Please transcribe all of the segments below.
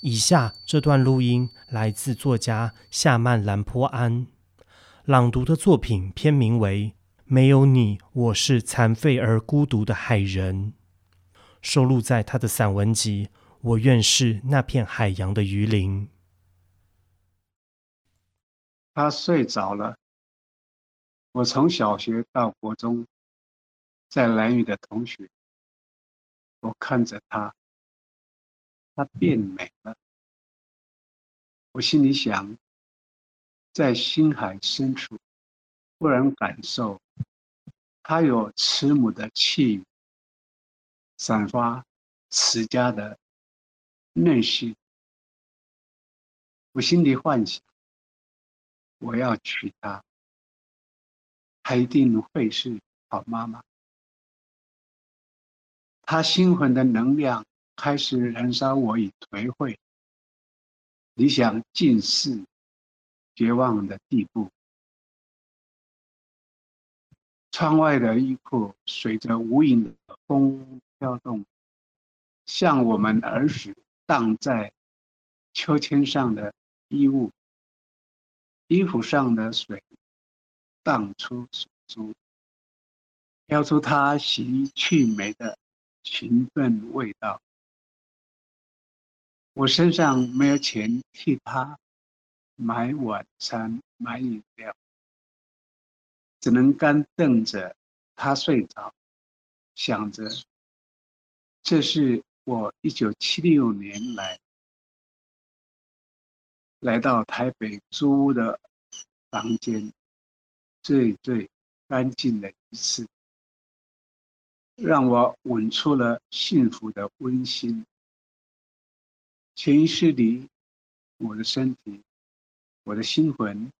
以下这段录音来自作家夏曼兰坡安朗读的作品，篇名为《没有你，我是残废而孤独的海人》，收录在他的散文集《我愿是那片海洋的鱼鳞》。他睡着了。我从小学到国中，在蓝屿的同学，我看着他。她变美了，我心里想，在心海深处，忽然感受，她有慈母的气，散发慈家的嫩息。我心里幻想，我要娶她，她一定会是好妈妈。她心魂的能量。开始燃烧，我已颓废，理想尽逝，绝望的地步。窗外的衣裤随着无影的风飘动，像我们儿时荡在秋千上的衣物，衣服上的水荡出水珠，飘出它洗去霉的勤奋味道。我身上没有钱替他买晚餐、买饮料，只能干瞪着他睡着，想着这是我一九七六年来来到台北租屋的房间最最干净的一次，让我闻出了幸福的温馨。潜意识里，我的身体，我的心魂，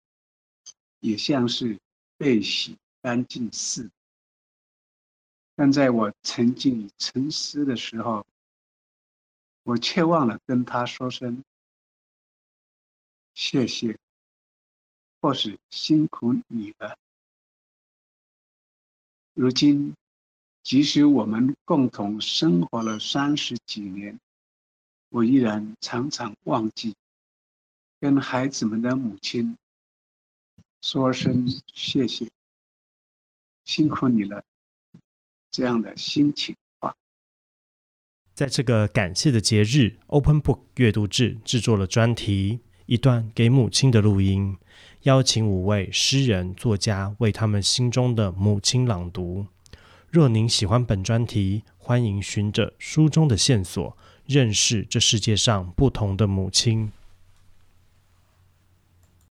也像是被洗干净似的。但在我沉浸沉思的时候，我却忘了跟他说声谢谢，或是辛苦你了。如今，即使我们共同生活了三十几年。我依然常常忘记跟孩子们的母亲说声谢谢，辛苦你了，这样的心情话。在这个感谢的节日，Open Book 阅读制制作了专题《一段给母亲的录音》，邀请五位诗人作家为他们心中的母亲朗读。若您喜欢本专题，欢迎循着书中的线索。认识这世界上不同的母亲。